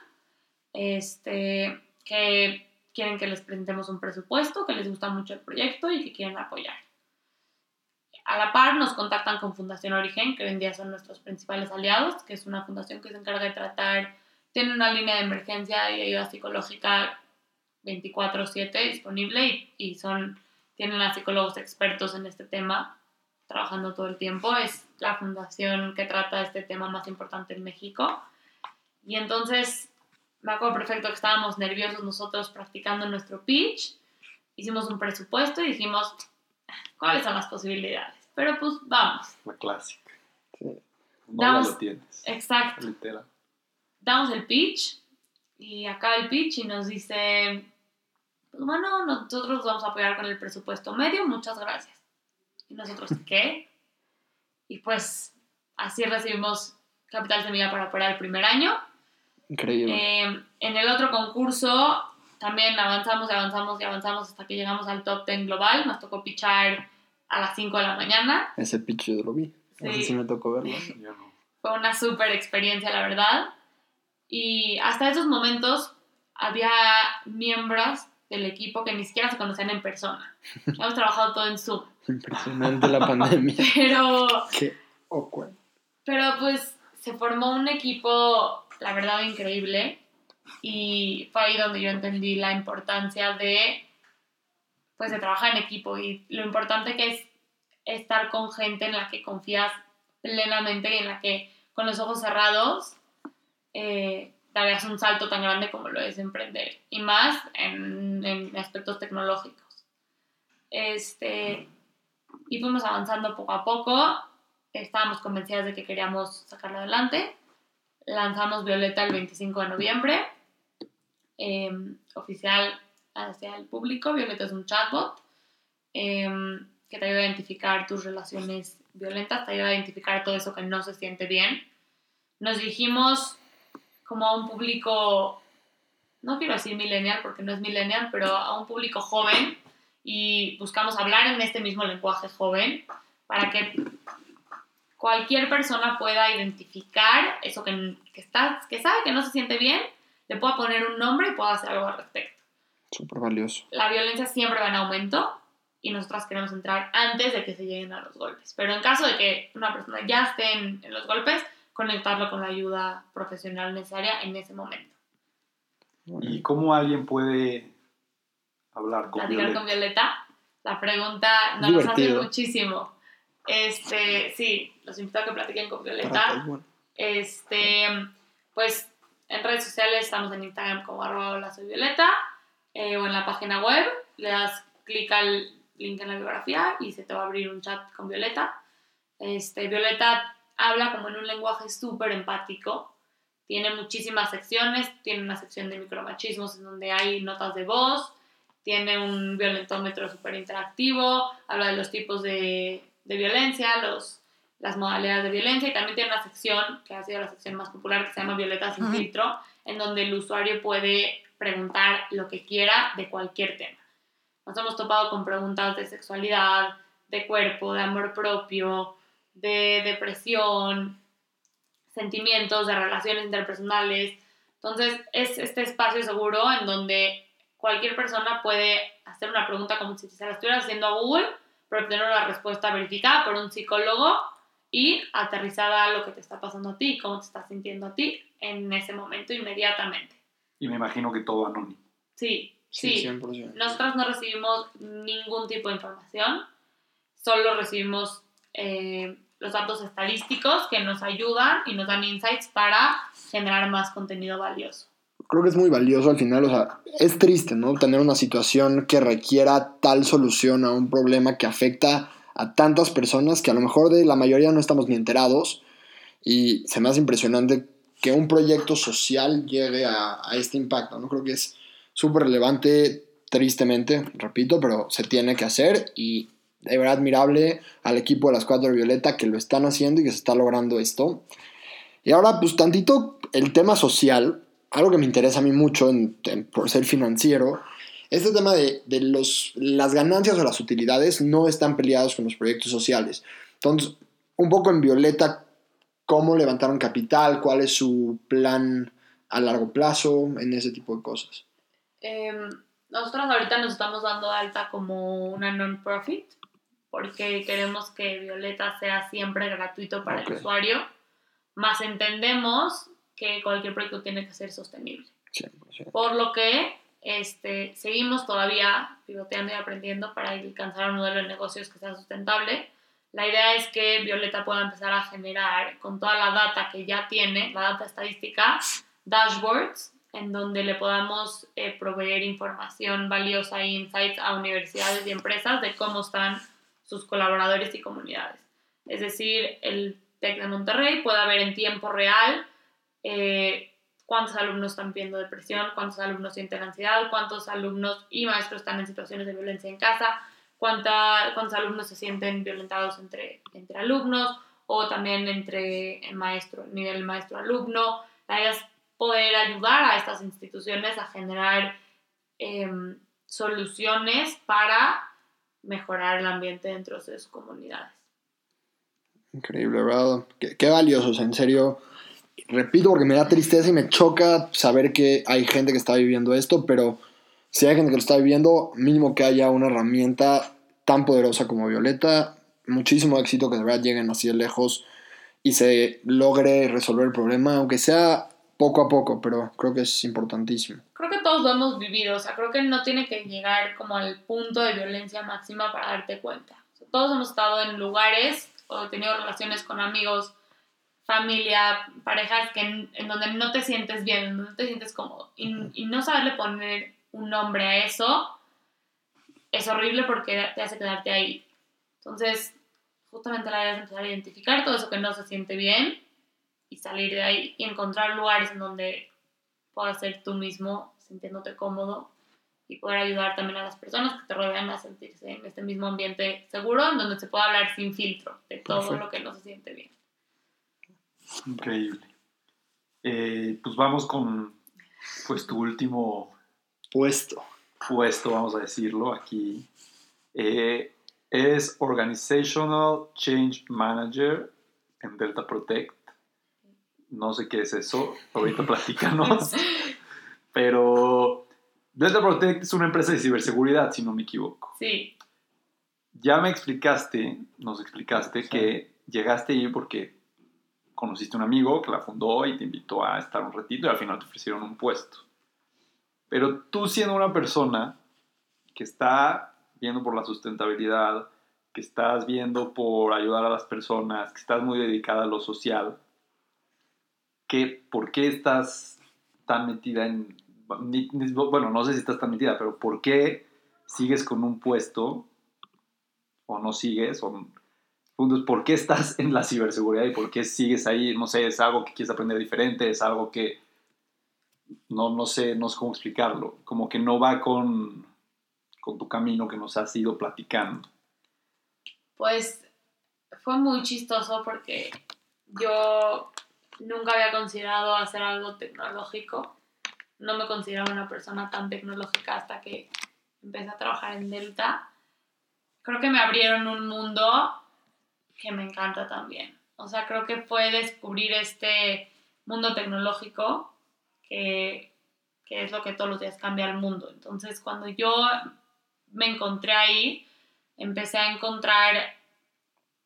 este, que quieren que les presentemos un presupuesto, que les gusta mucho el proyecto y que quieren apoyar. A la par nos contactan con Fundación Origen, que hoy en día son nuestros principales aliados, que es una fundación que se encarga de tratar, tiene una línea de emergencia y ayuda psicológica 24/7 disponible y, y son, tienen a psicólogos expertos en este tema trabajando todo el tiempo. Es la fundación que trata este tema más importante en México. Y entonces me acuerdo perfecto que estábamos nerviosos nosotros practicando nuestro pitch. Hicimos un presupuesto y dijimos, ¿cuáles son las posibilidades? Pero pues vamos. La clásica. Sí. No Damos- lo tienes. Exacto. Literal. Damos el pitch y acaba el pitch y nos dice, pues bueno, nosotros vamos a apoyar con el presupuesto medio, muchas gracias. Y nosotros, ¿qué? Y pues así recibimos Capital Semilla para operar el primer año. Increíble. Eh, en el otro concurso también avanzamos y avanzamos y avanzamos hasta que llegamos al top 10 global. Nos tocó pichar a las 5 de la mañana. Ese pitch yo lo vi. Sí. Ese sí me tocó verlo. Yo no. Fue una súper experiencia, la verdad. Y hasta esos momentos había miembros del equipo que ni siquiera se conocían en persona. Hemos trabajado todo en Zoom. Impresionante la pandemia. Pero, Qué awkward. pero pues se formó un equipo, la verdad, increíble. Y fue ahí donde yo entendí la importancia de, pues, de trabajar en equipo y lo importante que es estar con gente en la que confías plenamente y en la que con los ojos cerrados eh, darías un salto tan grande como lo es emprender y más en, en aspectos tecnológicos. Este, y fuimos avanzando poco a poco, estábamos convencidas de que queríamos sacarlo adelante, lanzamos Violeta el 25 de noviembre, eh, oficial hacia el público, Violeta es un chatbot eh, que te ayuda a identificar tus relaciones violentas, te ayuda a identificar todo eso que no se siente bien. Nos dijimos como a un público, no quiero decir millennial porque no es millennial, pero a un público joven y buscamos hablar en este mismo lenguaje joven para que cualquier persona pueda identificar eso que, que, está, que sabe que no se siente bien, le pueda poner un nombre y pueda hacer algo al respecto. Súper valioso. La violencia siempre va en aumento y nosotras queremos entrar antes de que se lleguen a los golpes. Pero en caso de que una persona ya esté en, en los golpes, conectarlo con la ayuda profesional necesaria en ese momento. ¿Y cómo alguien puede hablar con Platicar Violeta? con Violeta, la pregunta nos nos hace muchísimo. Este, sí, los invito a que platiquen con Violeta. bueno. Este, pues en redes sociales estamos en Instagram como arroba hola soy Violeta eh, o en la página web, le das clic al link en la biografía y se te va a abrir un chat con Violeta. Este, Violeta habla como en un lenguaje súper empático, tiene muchísimas secciones, tiene una sección de micromachismos en donde hay notas de voz, tiene un violentómetro súper interactivo, habla de los tipos de, de violencia, los, las modalidades de violencia y también tiene una sección que ha sido la sección más popular que se llama Violeta sin Ujú. filtro, en donde el usuario puede preguntar lo que quiera de cualquier tema. Nos hemos topado con preguntas de sexualidad, de cuerpo, de amor propio, de depresión, sentimientos, de relaciones interpersonales. Entonces es este espacio seguro en donde cualquier persona puede hacer una pregunta como si se la estuvieras haciendo a Google, pero obtener una respuesta verificada por un psicólogo y aterrizada a lo que te está pasando a ti, cómo te estás sintiendo a ti en ese momento inmediatamente. Y me imagino que todo anónimo. Sí, Sí, sí. 100%. Nosotros no recibimos ningún tipo de información, solo recibimos eh, los datos estadísticos que nos ayudan y nos dan insights para generar más contenido valioso. Creo que es muy valioso al final, o sea, es triste, ¿no? Tener una situación que requiera tal solución a un problema que afecta a tantas personas que a lo mejor de la mayoría no estamos ni enterados y se me hace impresionante que un proyecto social llegue a, a este impacto, ¿no? Creo que es súper relevante, tristemente, repito, pero se tiene que hacer y de verdad admirable al equipo de las Cuatro Violeta que lo están haciendo y que se está logrando esto. Y ahora, pues tantito el tema social, algo que me interesa a mí mucho en- en- por ser financiero, este tema de, de los, las ganancias o las utilidades no están peleados con los proyectos sociales. Entonces, un poco en Violeta, cómo levantaron capital, cuál es su plan a largo plazo en ese tipo de cosas. Em, nosotros ahorita nos estamos dando alta como una non-profit porque queremos que Violeta sea siempre gratuito para Ok. el usuario, más entendemos que cualquier proyecto tiene que ser sostenible. 100%. Por lo que este, seguimos todavía pivoteando y aprendiendo para alcanzar un modelo de negocios que sea sustentable. La idea es que Violeta pueda empezar a generar con toda la data que ya tiene, la data estadística, dashboards en donde le podamos eh, proveer información valiosa e insights a universidades y empresas de cómo están sus colaboradores y comunidades. Es decir, el TEC de Monterrey puede ver en tiempo real eh, cuántos alumnos están viendo depresión, cuántos alumnos sienten ansiedad, cuántos alumnos y maestros están en situaciones de violencia en casa, cuánta, cuántos alumnos se sienten violentados entre, entre alumnos o también entre el maestro, el nivel maestro-alumno. La idea es poder ayudar a estas instituciones a generar em, soluciones para mejorar el ambiente dentro de sus comunidades. Increíble, ¿verdad? Qué, qué valiosos, en serio. Repito porque me da tristeza y me choca saber que hay gente que está viviendo esto, pero si hay gente que lo está viviendo, mínimo que haya una herramienta tan poderosa como Violeta. Muchísimo éxito que de verdad lleguen así de lejos y se logre resolver el problema, aunque sea poco a poco, pero creo que es importantísimo. Creo que todos lo hemos vivido, o sea, creo que no tiene que llegar como al punto de violencia máxima para darte cuenta. O sea, todos hemos estado en lugares o tenido relaciones con amigos, familia, parejas que en, en donde no te sientes bien, en donde no te sientes cómodo y, y no saberle poner un nombre a eso es horrible porque te hace quedarte ahí. Entonces, justamente la idea es empezar a identificar todo eso que no se siente bien y salir de ahí y encontrar lugares en donde puedas ser tú mismo, sintiéndote cómodo y poder ayudar también a las personas que te rodean a sentirse en este mismo ambiente seguro, en donde se pueda hablar sin filtro de todo Perfecto. lo que no se siente bien. Increíble. Eh, pues vamos con pues tu último Puesto. puesto, vamos a decirlo aquí. Eh, es Organizational Change Manager en Delta Protect. No sé qué es eso, ahorita platícanos. Pero Delta Protect es una empresa de ciberseguridad, si no me equivoco. Sí, Ya me explicaste, nos explicaste Sí. que llegaste ahí porque conociste a un amigo que la fundó y te invitó a estar un ratito y al final te ofrecieron un puesto. Pero tú siendo una persona que está viendo por la sustentabilidad, que estás viendo por ayudar a las personas, que estás muy dedicada a lo social, ¿por qué estás tan metida en... Bueno, no sé si estás tan metida, pero ¿por qué sigues con un puesto o no sigues? O, ¿Por qué estás en la ciberseguridad y por qué sigues ahí? No sé, es algo que quieres aprender diferente, es algo que no, no sé, no sé cómo explicarlo. Como que no va con, con tu camino que nos has ido platicando. pues fue muy chistoso porque yo nunca había considerado hacer algo tecnológico. No me consideraba una persona tan tecnológica hasta que empecé a trabajar en Delta. Creo que me abrieron un mundo que me encanta también. O sea, creo que fue descubrir este mundo tecnológico que, que es lo que todos los días cambia el mundo. Entonces, cuando yo me encontré ahí, empecé a encontrar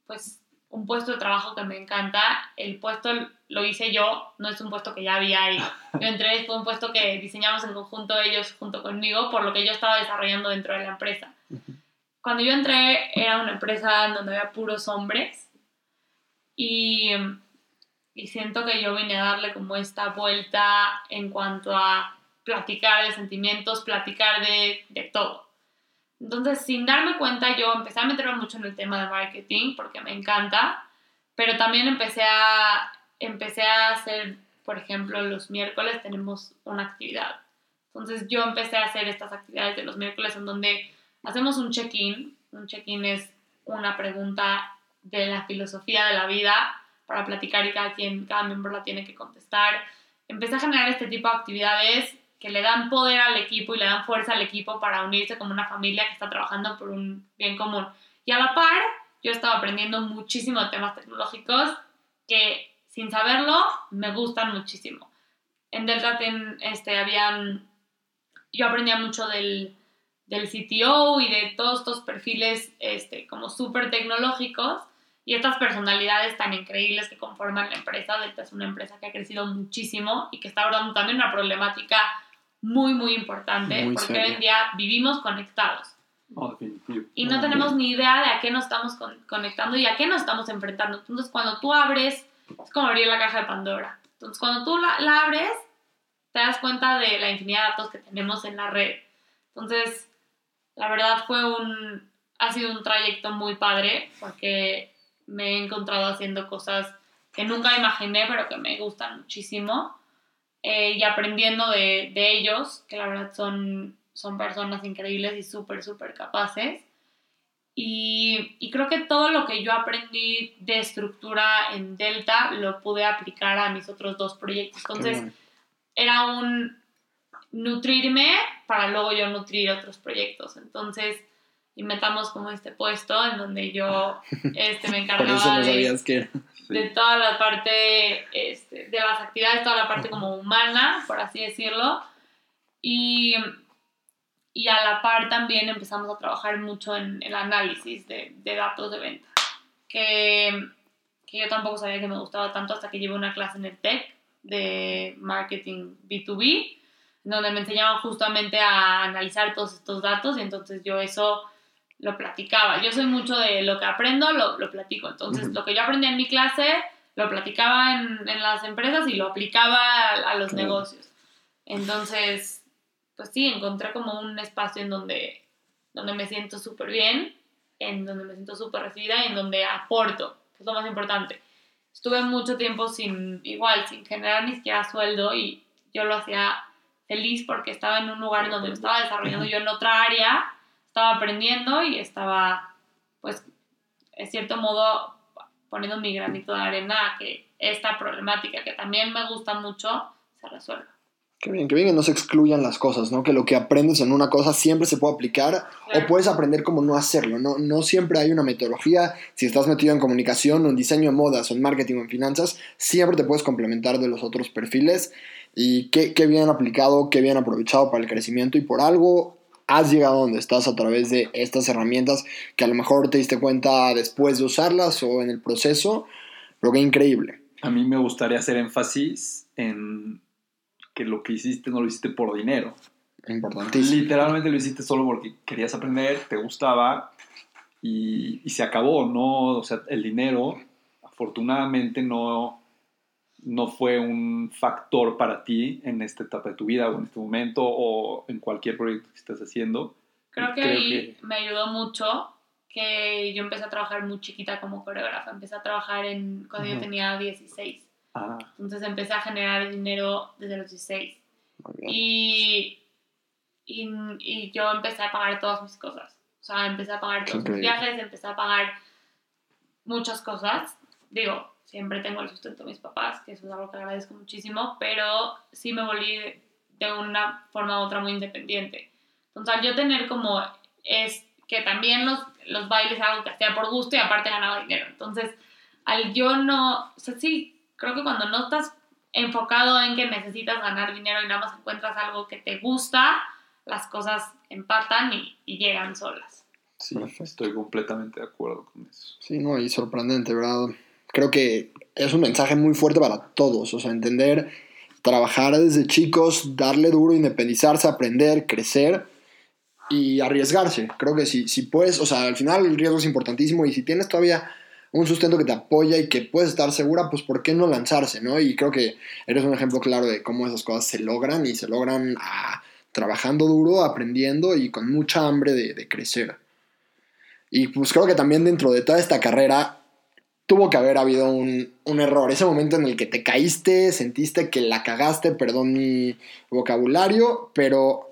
pues un puesto de trabajo que me encanta. El puesto lo hice yo, no es un puesto que ya había ahí. Yo entré, fue un puesto que diseñamos en conjunto ellos junto conmigo, por lo que yo estaba desarrollando dentro de la empresa. Cuando yo entré era una empresa donde había puros hombres y, y siento que yo vine a darle como esta vuelta en cuanto a platicar de sentimientos, platicar de, de todo. Entonces, sin darme cuenta, yo empecé a meterme mucho en el tema de marketing porque me encanta, pero también empecé a, empecé a hacer, por ejemplo, los miércoles tenemos una actividad. Entonces, yo empecé a hacer estas actividades de los miércoles en donde hacemos un check-in. Un check-in es una pregunta de la filosofía de la vida para platicar y cada quien, cada miembro la tiene que contestar. Empecé a generar este tipo de actividades que le dan poder al equipo y le dan fuerza al equipo para unirse como una familia que está trabajando por un bien común. Y a la par, yo estaba aprendiendo muchísimo de temas tecnológicos que sin saberlo me gustan muchísimo. En Delta ten- este, habían, yo aprendía mucho del, del CTO y de todos estos perfiles este, como súper tecnológicos y estas personalidades tan increíbles que conforman la empresa. Delta es una empresa que ha crecido muchísimo y que está abordando también una problemática muy, muy importante Muy porque hoy en día vivimos conectados y no tenemos ni idea de a qué nos estamos con- conectando y a qué nos estamos enfrentando. Entonces, cuando tú abres, es como abrir la caja de Pandora. Entonces, cuando tú la, la abres, te te das cuenta de la infinidad de datos que tenemos en la red. Entonces, la verdad fue un, ha sido un trayecto muy padre porque me he encontrado haciendo cosas que nunca imaginé, pero que me gustan muchísimo. Eh, y aprendiendo de, de ellos, que la verdad son, son personas increíbles y súper, súper capaces. Y, y creo que todo lo que yo aprendí de estructura en Delta lo pude aplicar a mis otros dos proyectos. Entonces, era un nutrirme para luego yo nutrir otros proyectos. Entonces, inventamos como este puesto en donde yo este, me Por eso encargaba no de, sabías que era. De toda la parte este, de las actividades, toda la parte como humana, por así decirlo. Y, y a la par también empezamos a trabajar mucho en el análisis de, de datos de venta, que, que yo tampoco sabía que me gustaba tanto hasta que llevé una clase en el TEC de marketing B2B, donde me enseñaban justamente a analizar todos estos datos y entonces yo eso lo platicaba. Yo soy mucho de lo que aprendo, lo, lo platico. Entonces, lo que yo aprendí en mi clase, lo platicaba en, en las empresas y lo aplicaba a, a los Claro. negocios. Entonces, pues sí, encontré como un espacio en donde, donde me siento súper bien, en donde me siento súper recibida y en donde aporto, que es lo más importante. Estuve mucho tiempo sin, igual, sin generar ni siquiera sueldo y yo lo hacía feliz porque estaba en un lugar donde me estaba desarrollando yo en otra área, estaba aprendiendo y estaba, pues, en cierto modo, poniendo mi granito de arena a que esta problemática, que también me gusta mucho, se resuelva. Qué bien, qué bien que no se excluyan las cosas, ¿no? Que lo que aprendes en una cosa siempre se puede aplicar Claro. o puedes aprender cómo no hacerlo, ¿no? No siempre hay una metodología. Si estás metido en comunicación o en diseño de modas o en marketing o en finanzas, siempre te puedes complementar de los otros perfiles. Y qué, qué bien aplicado, qué bien aprovechado para el crecimiento y por algo has llegado donde estás a través de estas herramientas que a lo mejor te diste cuenta después de usarlas o en el proceso, pero qué increíble. A mí me gustaría hacer énfasis en que lo que hiciste no lo hiciste por dinero. Importantísimo. Literalmente lo hiciste solo porque querías aprender, te gustaba y, y se acabó, ¿no? O sea, el dinero afortunadamente no, no fue un factor para ti en esta etapa de tu vida o en este momento o en cualquier proyecto que estés haciendo. Creo que creo ahí que- me ayudó mucho que yo empecé a trabajar muy chiquita como coreógrafa. Empecé a trabajar en, cuando yo Ujú. tenía 16. Ah, Entonces empecé a generar dinero desde los 16. Muy bien. Y, y, y yo empecé a pagar todas mis cosas. O sea, empecé a pagar todos mis increíble. viajes, empecé a pagar muchas cosas. Digo, siempre tengo el sustento de mis papás, que eso es algo que agradezco muchísimo, pero sí me volví de, una forma u otra muy independiente. Entonces, al yo tener como es que también los, los bailes es algo que hacía por gusto y aparte ganaba dinero. Entonces, al yo no, o sea, sí, creo que cuando no estás enfocado en que necesitas ganar dinero y nada más encuentras algo que te gusta, las cosas empatan y, y llegan solas. sí, Perfecto. estoy completamente de acuerdo con eso. Sí, no, y sorprendente, ¿verdad? Creo que es un mensaje muy fuerte para todos, o sea, entender, trabajar desde chicos, darle duro, independizarse, aprender, crecer y arriesgarse. Creo que si, si puedes, o sea, al final el riesgo es importantísimo y si tienes todavía un sustento que te apoya y que puedes estar segura, pues ¿por qué no lanzarse, no? Y creo que eres un ejemplo claro de cómo esas cosas se logran y se logran ah, trabajando duro, aprendiendo y con mucha hambre de, de crecer. Y pues creo que también dentro de toda esta carrera tuvo que haber habido un, un error. Ese momento en el que te caíste, sentiste que la cagaste, perdón mi vocabulario, pero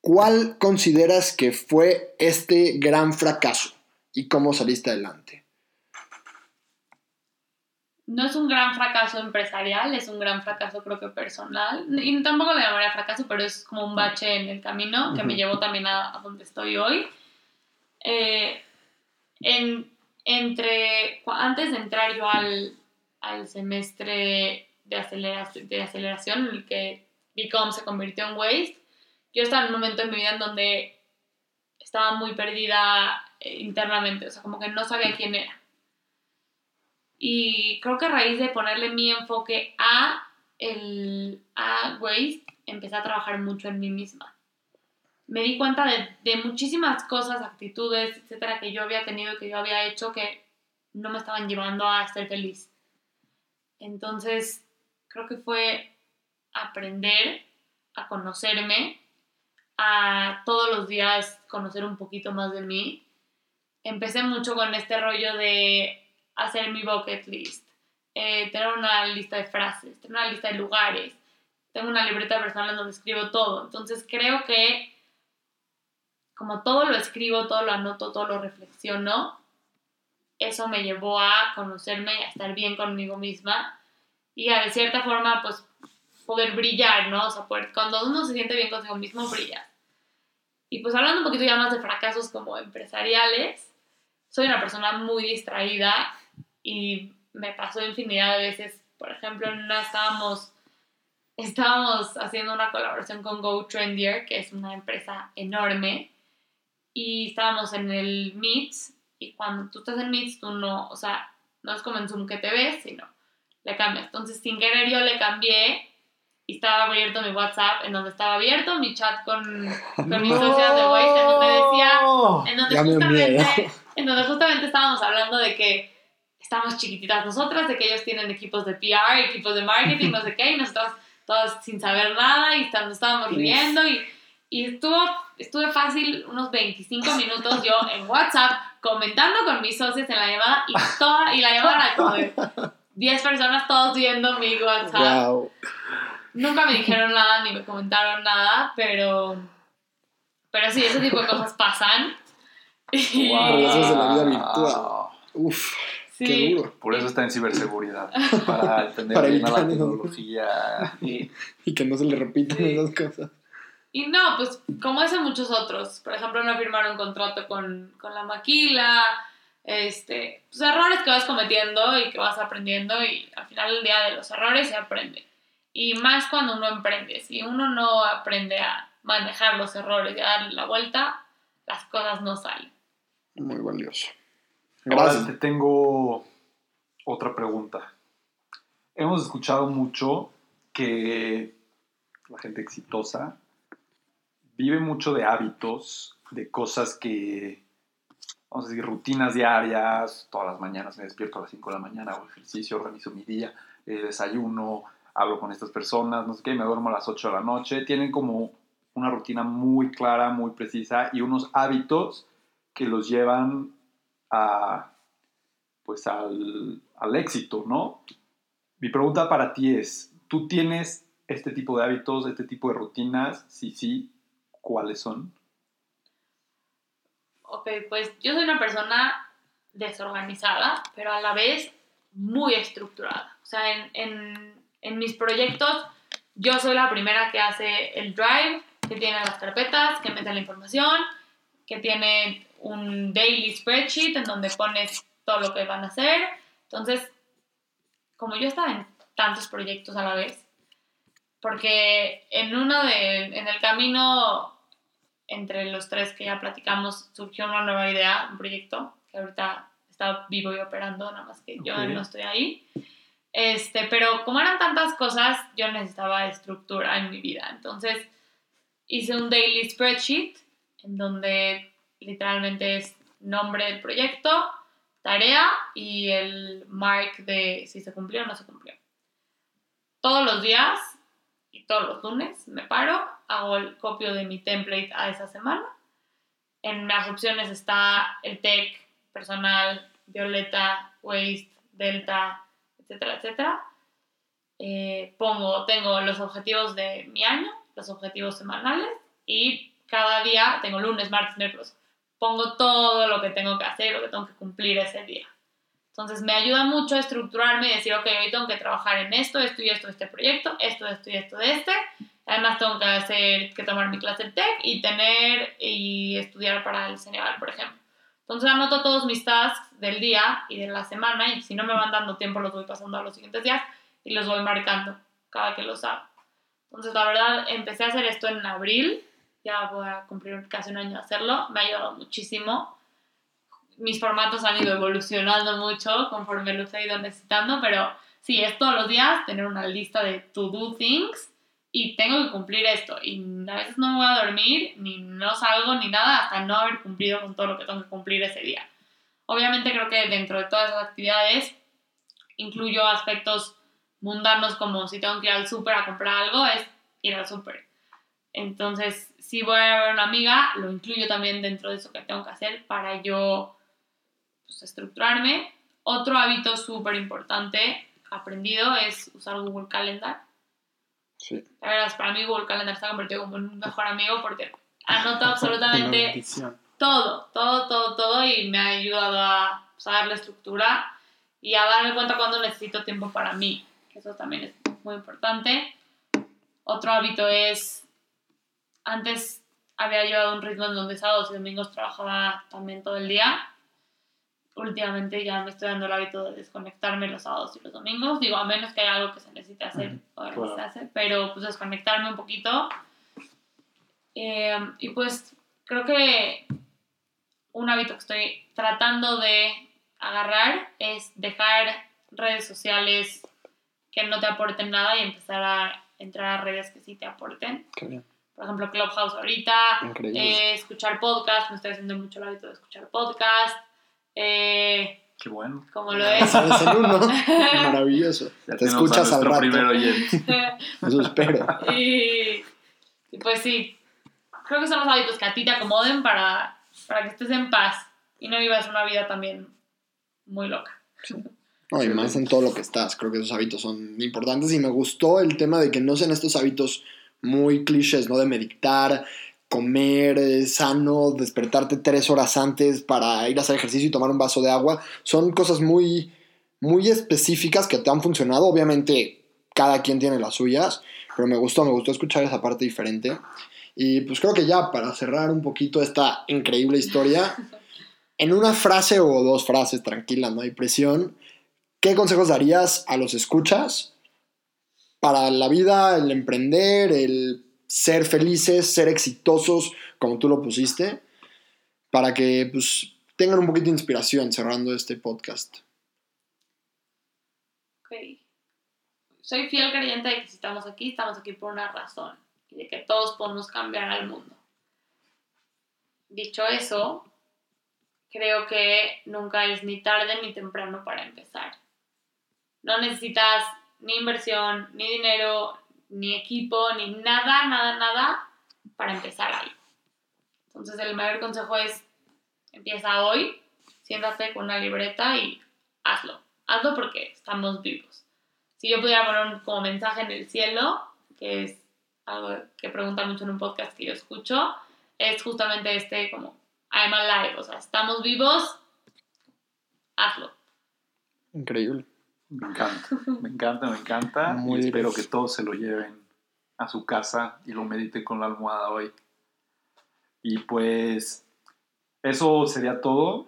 ¿cuál consideras que fue este gran fracaso y cómo saliste adelante? No es un gran fracaso empresarial, es un gran fracaso creo que personal. Y tampoco le llamaría fracaso, pero es como un bache en el camino que me llevó también a, a donde estoy hoy. Eh, en, entre, antes de entrar yo al, al semestre de aceleración, de aceleración en el que Become se convirtió en Waste, yo estaba en un momento en mi vida en donde estaba muy perdida eh, internamente, o sea, como que no sabía quién era. Y creo que a raíz de ponerle mi enfoque a, el, a Waste, empecé a trabajar mucho en mí misma. Me di cuenta de, de muchísimas cosas, actitudes, etcétera, que yo había tenido, que yo había hecho, que no me estaban llevando a ser feliz. Entonces, creo que fue aprender a conocerme, a todos los días conocer un poquito más de mí. Empecé mucho con este rollo de hacer mi bucket list, eh, tener una lista de frases, tener una lista de lugares. Tengo una libreta personal donde escribo todo. Entonces creo que como todo lo escribo, todo lo anoto, todo lo reflexiono, eso me llevó a conocerme, a estar bien conmigo misma y a de cierta forma pues poder brillar, ¿no? O sea, poder, cuando uno se siente bien consigo mismo, brilla. Y pues hablando un poquito ya más de fracasos como empresariales, soy una persona muy distraída y me pasó infinidad de veces, por ejemplo, en una estábamos, estábamos haciendo una colaboración con Go Trendier, que es una empresa enorme, y estábamos en el Meets, y cuando tú estás en Meets, tú no, o sea, no es como en Zoom que te ves, sino le cambias. Entonces, sin querer yo le cambié y estaba abierto mi WhatsApp, en donde estaba abierto mi chat con, con mis socias de Waze, en donde decía, en donde, Ya justamente, en donde justamente estábamos hablando de que estamos chiquititas nosotras, de que ellos tienen equipos de PR, equipos de marketing, no sé qué, y nosotros todas sin saber nada y estábamos riendo y, y estuvo, estuve fácil unos 25 minutos yo en WhatsApp comentando con mis socios en la llamada y, toda, y la llamada como de 10 personas todos viendo mi WhatsApp. Wow. Nunca me dijeron nada ni me comentaron nada, pero, pero sí, ese tipo de cosas pasan. Y- Relaciones de la vida virtual. Uf, qué duro. Por eso está en ciberseguridad, para entender Para bien la eso. tecnología. Y, Y que no se le repitan Sí. esas cosas. Y no, pues como ese muchos otros. Por ejemplo, no firmar un contrato con, con la maquila. Este, pues errores que vas cometiendo y que vas aprendiendo y al final del día de los errores se aprende. Y más cuando uno emprende. Si uno no aprende a manejar los errores y a darle la vuelta, las cosas no salen. Muy valioso. Ahora Gracias. te tengo otra pregunta. Hemos escuchado mucho que la gente exitosa vive mucho de hábitos, de cosas que, vamos a decir, rutinas diarias. Todas las mañanas me despierto a las 5 de la mañana, hago ejercicio, organizo mi día, eh, desayuno, hablo con estas personas, no sé qué, me duermo a las 8 de la noche. Tienen como una rutina muy clara, muy precisa y unos hábitos que los llevan a, pues al, al éxito, ¿no? Mi pregunta para ti es, ¿tú tienes este tipo de hábitos, este tipo de rutinas? Si sí, ¿cuáles son? Ok, pues yo soy una persona desorganizada, pero a la vez muy estructurada. O sea, en, en, en mis proyectos yo soy la primera que hace el drive, que tiene las carpetas, que mete la información, que tiene un daily spreadsheet en donde pones todo lo que van a hacer. Entonces, como yo estaba en tantos proyectos a la vez, porque en uno de, en el camino entre los tres que ya platicamos surgió una nueva idea, un proyecto que ahorita está vivo y operando, nada más que yo no estoy ahí. Este, pero como eran tantas cosas, yo necesitaba estructura en mi vida. Entonces hice un daily spreadsheet en donde literalmente es nombre del proyecto, tarea y el mark de si se cumplió o no se cumplió. Todos los días todos los lunes me paro, hago el copio de mi template a esa semana. En las opciones está el tech, personal, violeta, waste, delta, etcétera, etcétera. Eh, pongo, tengo los objetivos de mi año, los objetivos semanales y cada día, tengo lunes, martes, miércoles, pongo todo lo que tengo que hacer, lo que tengo que cumplir ese día. Entonces me ayuda mucho a estructurarme y decir, ok, hoy tengo que trabajar en esto, esto y esto este proyecto, esto, esto y esto de este. Además tengo que hacer, que tomar mi clase de tech y tener y estudiar para el Senegal, por ejemplo. Entonces anoto todos mis tasks del día y de la semana y si no me van dando tiempo los voy pasando a los siguientes días y los voy marcando cada que los hago. Entonces la verdad empecé a hacer esto en abril, ya voy a cumplir casi un año de hacerlo, me ha ayudado muchísimo. Mis formatos han ido evolucionando mucho conforme los he ido necesitando, pero sí, es todos los días tener una lista de to-do things y tengo que cumplir esto. Y a veces no me voy a dormir, ni no salgo, ni nada, hasta no haber cumplido con todo lo que tengo que cumplir ese día. Obviamente creo que dentro de todas esas actividades incluyo aspectos mundanos como si tengo que ir al súper a comprar algo, es ir al súper. Entonces, si voy a ver a una amiga, lo incluyo también dentro de eso que tengo que hacer para yo pues, estructurarme. Otro hábito súper importante aprendido es usar Google Calendar. Sí. La verdad, para mí Google Calendar se ha convertido como en un mejor amigo porque anoto Una absolutamente todo, todo, todo, todo y me ha ayudado a, pues, a darle estructura y a darme cuenta cuando necesito tiempo para mí, eso también es muy importante. Otro hábito es, antes había llevado un ritmo en donde sábados y domingos trabajaba también todo el día. Últimamente ya me estoy dando el hábito de desconectarme los sábados y los domingos. Digo, a menos que haya algo que se necesite hacer Ujú, o que claro. se hace, pero pues desconectarme un poquito. Eh, y pues creo que un hábito que estoy tratando de agarrar es dejar redes sociales que no te aporten nada y empezar a entrar a redes que sí te aporten. Qué bien. Por ejemplo, Clubhouse ahorita, eh, escuchar podcast, me estoy haciendo mucho el hábito de escuchar podcast, eh, Qué bueno. como lo es. Sabes el uno. Maravilloso. Ya Te escuchas al rato. primer oyente. Eso espero. y, y pues sí, creo que son los hábitos que a ti te acomoden para, para que estés en paz y no vivas una vida también muy loca. No, y más en todo lo que estás. Creo que esos hábitos son importantes y me gustó el tema de que no sean estos hábitos muy clichés, ¿no? De meditar, comer eh, sano, despertarte tres horas antes para ir a hacer ejercicio y tomar un vaso de agua. Son cosas muy, muy específicas que te han funcionado. Obviamente, cada quien tiene las suyas, pero me gustó, me gustó escuchar esa parte diferente. Y pues creo que ya para cerrar un poquito esta increíble historia, en una frase o dos frases, tranquila, no hay presión, ¿qué consejos darías a los escuchas para la vida, el emprender, el ser felices, ser exitosos, como tú lo pusiste, para que pues, tengan un poquito de inspiración cerrando este podcast? Ok. Soy fiel creyente de que si estamos aquí, estamos aquí por una razón y de que todos podemos cambiar al mundo. Dicho eso, creo que nunca es ni tarde ni temprano para empezar. No necesitas ni inversión, ni dinero, ni equipo, ni nada, nada, nada para empezar algo. Entonces el mayor consejo es, empieza hoy, siéntate con una libreta y hazlo. Hazlo porque estamos vivos. Si yo pudiera poner un, como mensaje en el cielo, que es algo que preguntan mucho en un podcast que yo escucho, es justamente este como, I'm alive, o sea, estamos vivos, hazlo. Increíble. Me encanta, me encanta, me encanta. Muy y espero que todos se lo lleven a su casa y lo mediten con la almohada hoy. Y pues eso sería todo.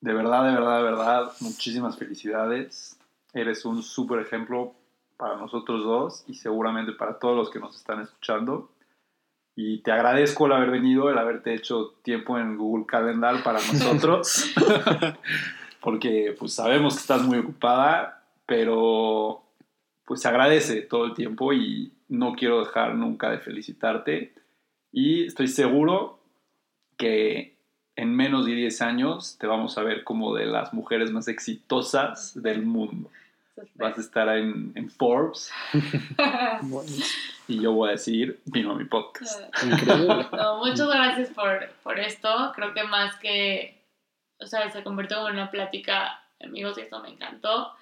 De verdad, de verdad, de verdad, muchísimas felicidades. Eres un súper ejemplo para nosotros dos y seguramente para todos los que nos están escuchando. Y te agradezco el haber venido, el haberte hecho tiempo en Google Calendar para nosotros. Porque pues sabemos que estás muy ocupada, pero pues se agradece todo el tiempo y no quiero dejar nunca de felicitarte. Y estoy seguro que en menos de 10 años te vamos a ver como de las mujeres más exitosas del mundo. Vas a estar en, en Forbes y yo voy a decir, vino a mi podcast. Increíble. No, muchas gracias por, por esto. Creo que más que, o sea, se convirtió en una plática amigos y esto me encantó.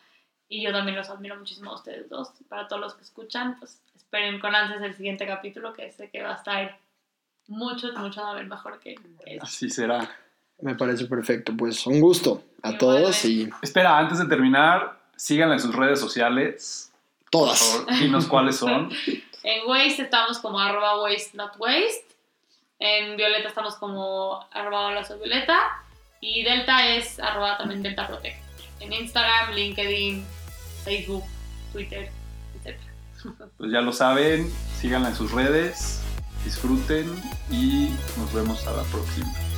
Y yo también los admiro muchísimo a ustedes dos. Para todos los que escuchan, pues esperen con ansias el siguiente capítulo, que sé que va a estar mucho, mucho a ver mejor que este. Así será. Me parece perfecto. Pues un gusto a todos y Espera, antes de terminar, síganla en sus redes sociales. Todas. dinos cuáles son. En Waste estamos como arroba waste not waste. En Violeta estamos como arroba hola soy Violeta. Y Delta es arroba también Delta Protect. En Instagram, LinkedIn, Facebook, Twitter, etc. Pues ya lo saben, síganla en sus redes, disfruten y nos vemos a la próxima.